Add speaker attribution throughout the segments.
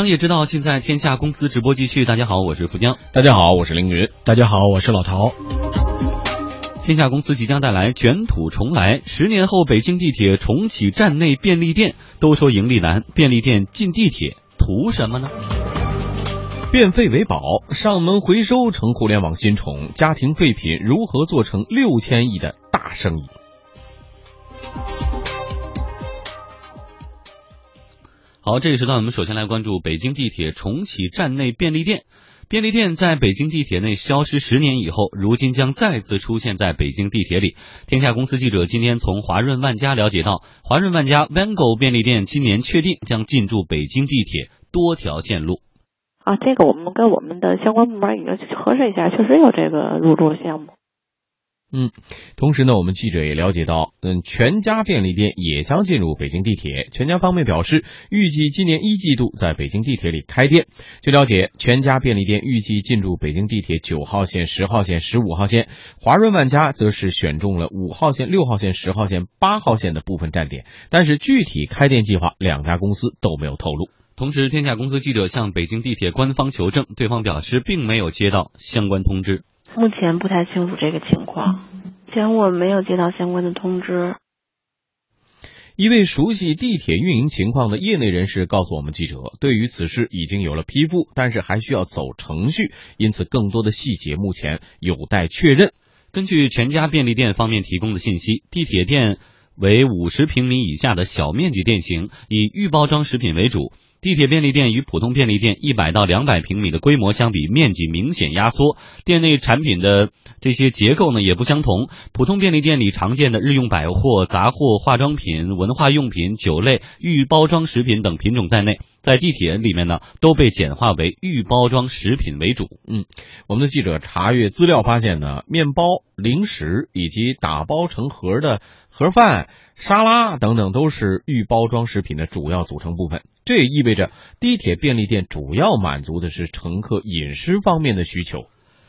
Speaker 1: 商业之道尽在天下公司直播继续。大家好，我是富江。
Speaker 2: 大家好，我是凌云。
Speaker 3: 大家好，我是老陶。
Speaker 1: 天下公司即将带来卷土重来，十年后北京地铁重启站内便利店。都说盈利难，便利店进地铁图什么呢？
Speaker 2: 变废为宝，上门回收成互联网新宠，家庭废品如何做成六千亿的大生意？
Speaker 1: 好，这个时段我们首先来关注北京地铁重启站内便利店。便利店在北京地铁内消失十年以后，如今将再次出现在北京地铁里。天下公司记者今天从华润万家了解到，华润万家 Vango 便利店今年确定将进驻北京地铁多条线路。
Speaker 4: 啊，这个我们跟我们的相关部门已经核实一下，确实有这个入驻项目。
Speaker 2: 嗯，同时呢，我们记者也了解到，嗯，全家便利店也将进入北京地铁。全家方面表示，预计今年一季度在北京地铁里开店。据了解，全家便利店预计进驻北京地铁九号线、十号线、十五号线，华润万家则是选中了五号线、六号线、十号线、八号线的部分站点，但是具体开店计划，两家公司都没有透露。
Speaker 1: 同时，天下公司记者向北京地铁官方求证，对方表示并没有接到相关通知。
Speaker 4: 目前不太清楚这个情况，前我没有接到相关的通知。
Speaker 2: 一位熟悉地铁运营情况的业内人士告诉我们记者，对于此事已经有了批复，但是还需要走程序，因此更多的细节目前有待确认。
Speaker 1: 根据全家便利店方面提供的信息，地铁店为五十平米以下的小面积店型，以预包装食品为主。地铁便利店与普通便利店一百到两百平米的规模相比，面积明显压缩，店内产品的这些结构呢也不相同。普通便利店里常见的日用百货、杂货、化妆品、文化用品、酒类、预包装食品等品种在内，在地铁里面呢都被简化为预包装食品为主。
Speaker 2: 嗯，我们的记者查阅资料发现呢，面包、零食以及打包成盒的盒饭、沙拉等等都是预包装食品的主要组成部分。这也意味着地铁便利店主要满足的是乘客饮食方面的需求。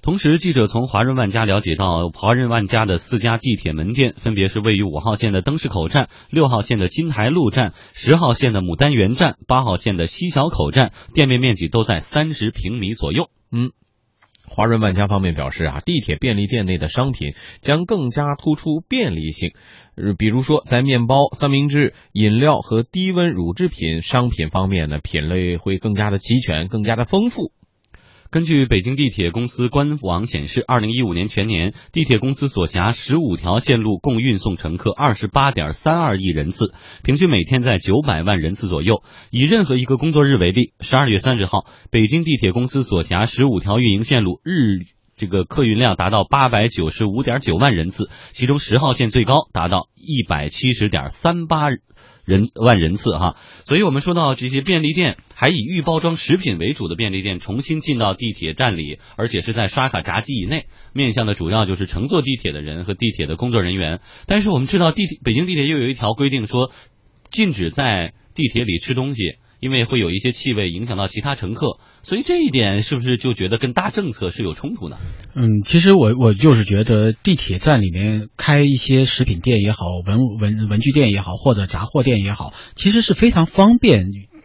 Speaker 1: 同时，记者从华润万家了解到，华润万家的四家地铁门店分别是位于五号线的灯市口站、六号线的金台路站、十号线的牡丹园站、八号线的西小口站，店面面积都在三十平米左右。
Speaker 2: 嗯。华润万家方面表示啊，地铁便利店内的商品将更加突出便利性，呃，比如说在面包、三明治、饮料和低温乳制品商品方面呢，品类会更加的齐全，更加的丰富。
Speaker 1: 根据北京地铁公司官网显示，二零一五年全年，地铁公司所辖十五条线路共运送乘客二十八点三二亿人次，平均每天在九百万人次左右。以任何一个工作日为例，十二月三十号，北京地铁公司所辖十五条运营线路日这个客运量达到八百九十五点九万人次，其中十号线最高达到一百七十点三八。人万人次哈，所以我们说到这些便利店，还以预包装食品为主的便利店重新进到地铁站里，而且是在刷卡闸机以内，面向的主要就是乘坐地铁的人和地铁的工作人员。但是我们知道，地铁北京地铁又有一条规定说，禁止在地铁里吃东西。因为会有一些气味影响到其他乘客，所以这一点是不是就觉得跟大政策是有冲突呢？
Speaker 3: 嗯，其实我我就是觉得地铁站里面开一些食品店也好，文文文具店也好，或者杂货店也好，其实是非常方便。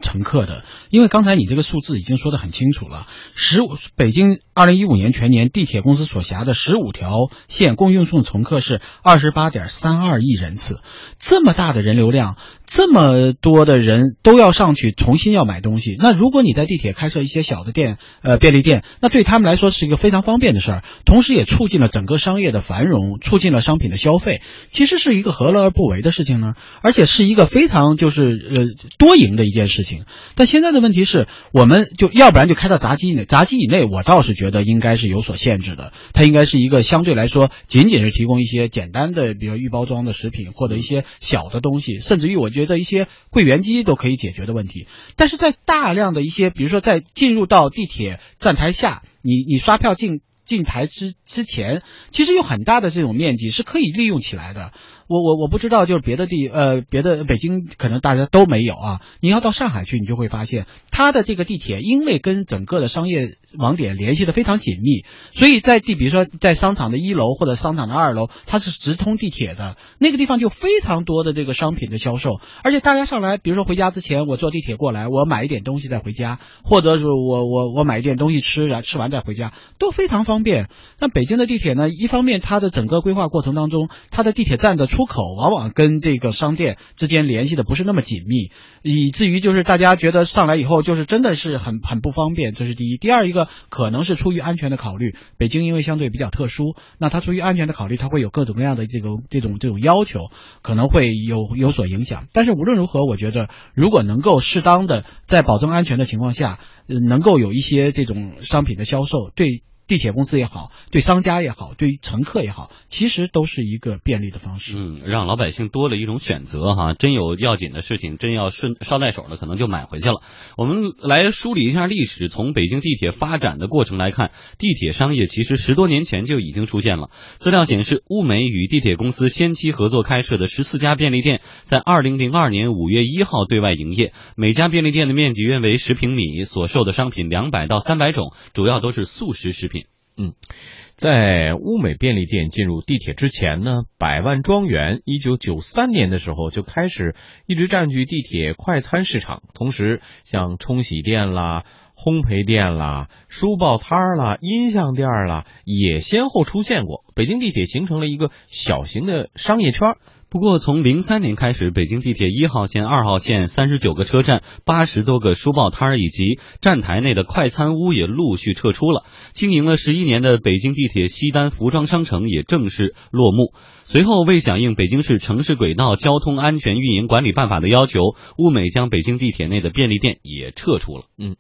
Speaker 3: 乘客的，因为刚才你这个数字已经说得很清楚了。十五，北京二零一五年全年地铁公司所辖的十五条线共运送乘客是二十八点三二亿人次，这么大的人流量，这么多的人都要上去重新要买东西。那如果你在地铁开设一些小的店，呃，便利店，那对他们来说是一个非常方便的事儿，同时也促进了整个商业的繁荣，促进了商品的消费，其实是一个何乐而不为的事情呢？而且是一个非常就是呃多赢的一件事情。但现在的问题是，我们就要不然就开到闸机以内，闸机以内，我倒是觉得应该是有所限制的。它应该是一个相对来说，仅仅是提供一些简单的，比如预包装的食品或者一些小的东西，甚至于我觉得一些柜员机都可以解决的问题。但是在大量的一些，比如说在进入到地铁站台下，你你刷票进进台之之前，其实有很大的这种面积是可以利用起来的。我我我不知道，就是别的地呃别的北京可能大家都没有啊。你要到上海去，你就会发现它的这个地铁，因为跟整个的商业网点联系的非常紧密，所以在地比如说在商场的一楼或者商场的二楼，它是直通地铁的，那个地方就非常多的这个商品的销售，而且大家上来，比如说回家之前我坐地铁过来，我买一点东西再回家，或者是我我我买一点东西吃，然后吃完再回家，都非常方便。那北京的地铁呢，一方面它的整个规划过程当中，它的地铁站的出出口往往跟这个商店之间联系的不是那么紧密，以至于就是大家觉得上来以后就是真的是很很不方便，这是第一。第二一个可能是出于安全的考虑，北京因为相对比较特殊，那它出于安全的考虑，它会有各种各样的这种这种这种要求，可能会有有所影响。但是无论如何，我觉得如果能够适当的在保证安全的情况下，能够有一些这种商品的销售，对。地铁公司也好，对商家也好，对乘客也好，其实都是一个便利的方式。
Speaker 1: 嗯，让老百姓多了一种选择哈。真有要紧的事情，真要顺捎带手的，可能就买回去了。我们来梳理一下历史，从北京地铁发展的过程来看，地铁商业其实十多年前就已经出现了。资料显示，物美与地铁公司先期合作开设的十四家便利店，在二零零二年五月一号对外营业，每家便利店的面积约为十平米，所售的商品两百到三百种，主要都是速食食品。
Speaker 2: 嗯，在物美便利店进入地铁之前呢，百万庄园一九九三年的时候就开始一直占据地铁快餐市场，同时像冲洗店啦、烘焙店啦、书报摊儿啦、音像店啦，也先后出现过。北京地铁形成了一个小型的商业圈。
Speaker 1: 不过，从零三年开始，北京地铁一号线、二号线三十九个车站、八十多个书报摊儿以及站台内的快餐屋也陆续撤出了。经营了十一年的北京地铁西单服装商城也正式落幕。随后，为响应北京市城市轨道交通安全运营管理办法的要求，物美将北京地铁内的便利店也撤出了。
Speaker 2: 嗯，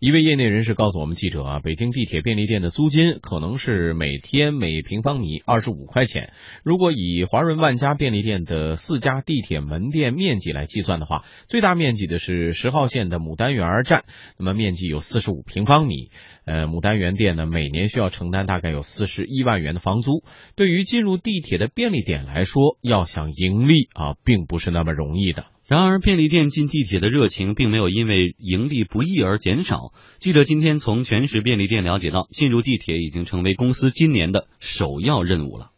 Speaker 2: 一位业内人士告诉我们记者啊，北京地铁便利店的租金可能是每天每平方米二十五块钱。如果以华润万家便利店的四家地铁门店面积来计算的话，最大面积的是十号线的牡丹园站，那么面积有四十五平方米。呃，牡丹园店呢，每年需要承担大概有四十一万元的房租。对于进入地铁的便利店来说，要想盈利啊，并不是那么容易的。
Speaker 1: 然而，便利店进地铁的热情并没有因为盈利不易而减少。记者今天从全时便利店了解到，进入地铁已经成为公司今年的首要任务了。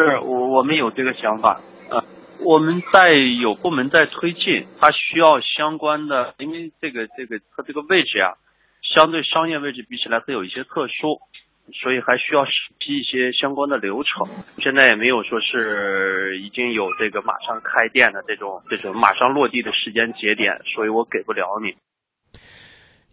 Speaker 5: 是我我们有这个想法，呃，我们在有部门在推进，它需要相关的，因为这个这个它这个位置啊。相对商业位置比起来，它有一些特殊，所以还需要审批一些相关的流程。现在也没有说是已经有这个马上开店的这种这种马上落地的时间节点，所以我给不了你。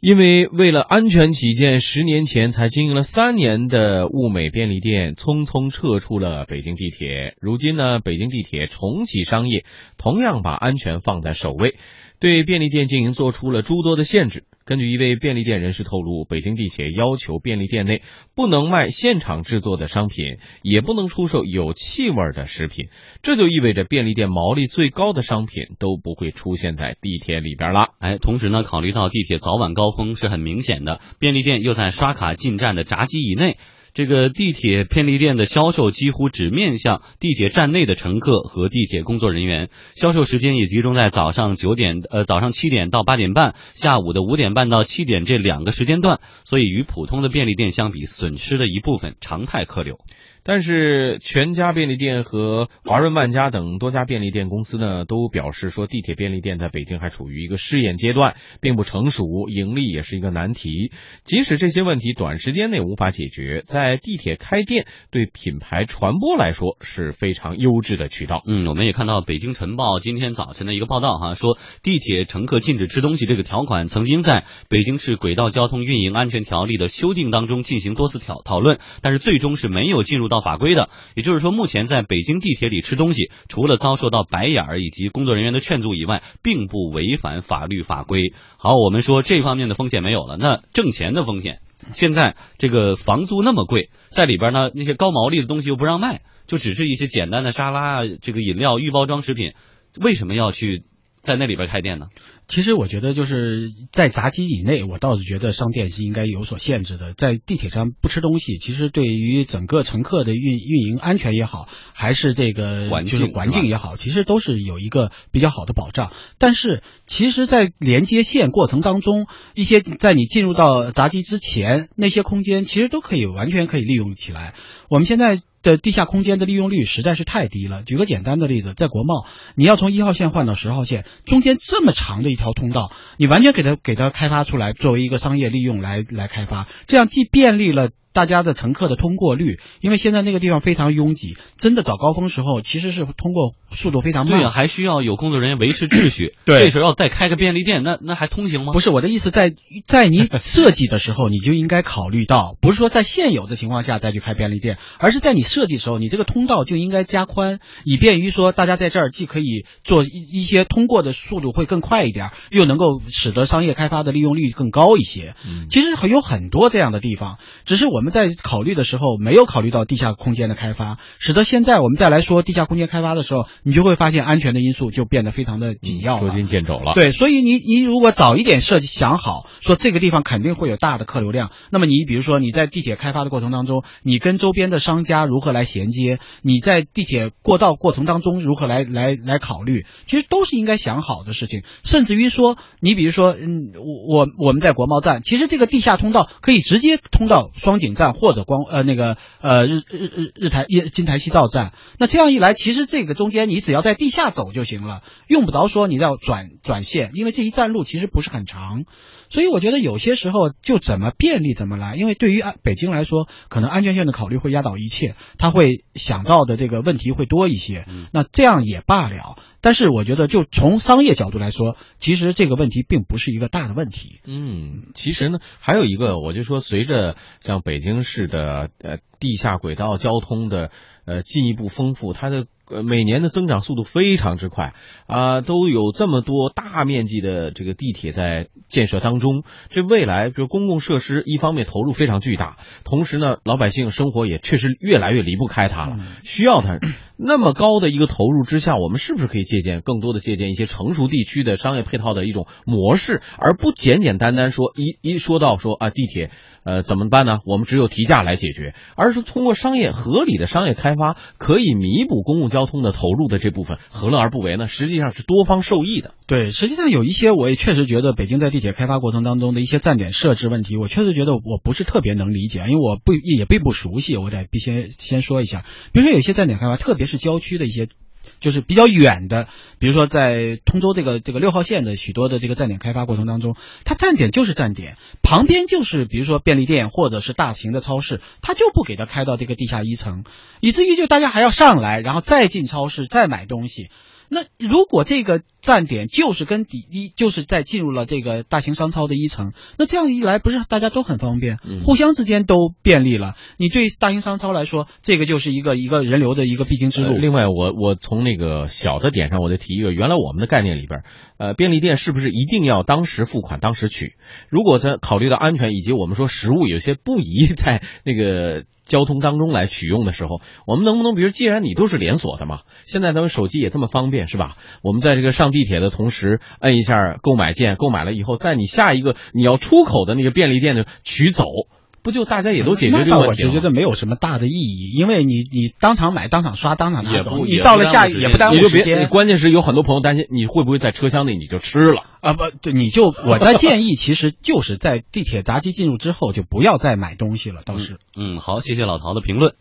Speaker 2: 因为为了安全起见，十年前才经营了三年的物美便利店匆匆撤出了北京地铁。如今呢，北京地铁重启商业，同样把安全放在首位。对便利店经营做出了诸多的限制。根据一位便利店人士透露，北京地铁要求便利店内不能卖现场制作的商品，也不能出售有气味的食品。这就意味着便利店毛利最高的商品都不会出现在地铁里边了。
Speaker 1: 哎，同时呢，考虑到地铁早晚高峰是很明显的，便利店又在刷卡进站的闸机以内。这个地铁便利店的销售几乎只面向地铁站内的乘客和地铁工作人员，销售时间也集中在早上九点呃早上七点到八点半，下午的五点半到七点这两个时间段，所以与普通的便利店相比，损失了一部分常态客流。
Speaker 2: 但是全家便利店和华润万家等多家便利店公司呢，都表示说，地铁便利店在北京还处于一个试验阶段，并不成熟，盈利也是一个难题。即使这些问题短时间内无法解决，在地铁开店对品牌传播来说是非常优质的渠道。
Speaker 1: 嗯，我们也看到《北京晨报》今天早晨的一个报道哈，说地铁乘客禁止吃东西这个条款曾经在北京市轨道交通运营安全条例的修订当中进行多次讨讨论，但是最终是没有进入到。法规的，也就是说，目前在北京地铁里吃东西，除了遭受到白眼儿以及工作人员的劝阻以外，并不违反法律法规。好，我们说这方面的风险没有了，那挣钱的风险，现在这个房租那么贵，在里边呢，那些高毛利的东西又不让卖，就只是一些简单的沙拉啊、这个饮料、预包装食品，为什么要去在那里边开店呢？
Speaker 3: 其实我觉得就是在闸机以内，我倒是觉得商店是应该有所限制的。在地铁上不吃东西，其实对于整个乘客的运运营安全也好，还是这个就是环境也好，其实都是有一个比较好的保障。但是，其实，在连接线过程当中，一些在你进入到闸机之前，那些空间其实都可以完全可以利用起来。我们现在的地下空间的利用率实在是太低了。举个简单的例子，在国贸，你要从一号线换到十号线，中间这么长的一条通道，你完全给它给它开发出来，作为一个商业利用来来开发，这样既便利了。大家的乘客的通过率，因为现在那个地方非常拥挤，真的早高峰时候其实是通过速度非常慢。
Speaker 1: 对啊、还需要有工作人员维持秩序。
Speaker 3: 对
Speaker 1: 这时候要再开个便利店，那那还通行吗？
Speaker 3: 不是我的意思在，在你设计的时候，你就应该考虑到，不是说在现有的情况下再去开便利店，而是在你设计的时候，你这个通道就应该加宽，以便于说大家在这儿既可以做一一些通过的速度会更快一点，又能够使得商业开发的利用率更高一些。
Speaker 1: 嗯
Speaker 3: 其实有很多这样的地方，只是我们在考虑的时候没有考虑到地下空间的开发，使得现在我们再来说地下空间开发的时候，你就会发现安全的因素就变得非常的紧要了。
Speaker 2: 捉襟见肘了。，
Speaker 3: 对，所以你你如果早一点设计想好，说这个地方肯定会有大的客流量，那么你比如说你在地铁开发的过程当中，你跟周边的商家如何来衔接，你在地铁过道过程当中如何来来来考虑，其实都是应该想好的事情。甚至于说，你比如说，嗯，我我我们在国贸站，其实这个地下通道可以直接通到双井站或者光呃那个呃日日日日台日金台西道站。那这样一来，其实这个中间你只要在地下走就行了，用不着说你要转转线，因为这一站路其实不是很长。所以我觉得有些时候就怎么便利怎么来，因为对于安北京来说，可能安全性的考虑会压倒一切，他会想到的这个问题会多一些。那这样也罢了。但是我觉得，就从商业角度来说，其实这个问题并不是一个大的问题。
Speaker 2: 嗯，其实呢，还有一个，我就说，随着像北北京市的呃地下轨道交通的呃进一步丰富，它的呃每年的增长速度非常之快啊、都有这么多大面积的这个地铁在建设当中。这未来，比如公共设施，一方面投入非常巨大，同时呢，老百姓生活也确实越来越离不开它了，需要它。那么高的一个投入之下，我们是不是可以借鉴更多的借鉴一些成熟地区的商业配套的一种模式，而不简简单单说一一说到说啊地铁呃怎么办呢？我们只有提价来解决，而是通过商业合理的商业开发，可以弥补公共交通的投入的这部分，何乐而不为呢？实际上是多方受益的。
Speaker 3: 对，实际上有一些我也确实觉得北京在地铁开发过程当中的一些站点设置问题，我确实觉得我不是特别能理解，因为我不也并不熟悉，我得必须先说一下。比如说有些站点开发，特别是郊区的一些。就是比较远的，比如说在通州这个这个六号线的许多的这个站点开发过程当中，它站点就是站点，旁边就是比如说便利店或者是大型的超市，它就不给它开到这个地下一层，以至于就大家还要上来，然后再进超市再买东西。那如果这个站点就是跟底一就是在进入了这个大型商超的一层，那这样一来不是大家都很方便，
Speaker 2: 嗯
Speaker 3: 互相之间都便利了。你对大型商超来说，这个就是一个一个人流的一个必经之路。
Speaker 2: 呃另外，我我从那个小的点上，我再提一个，原来我们的概念里边，呃，便利店是不是一定要当时付款当时取？如果在考虑到安全以及我们说食物有些不宜在那个。交通当中来取用的时候，我们能不能，比如，既然你都是连锁的嘛，现在咱们手机也这么方便，是吧？我们在这个上地铁的同时，摁一下购买键，购买了以后，在你下一个你要出口的那个便利店的取走，不就大家也都解决这个问题了吗？
Speaker 3: 是觉得没有什么大的意义，因为你你当场买、当场刷、当场拿走，
Speaker 2: 也不
Speaker 3: 你到了下也不耽误时间。
Speaker 2: 关键是有很多朋友担心你会不会在车厢内你就吃了。
Speaker 3: 啊不，就，你就我的建议其实就是在地铁闸机进入之后就不要再买东西了，倒是。
Speaker 1: 嗯，好，谢谢老陶的评论。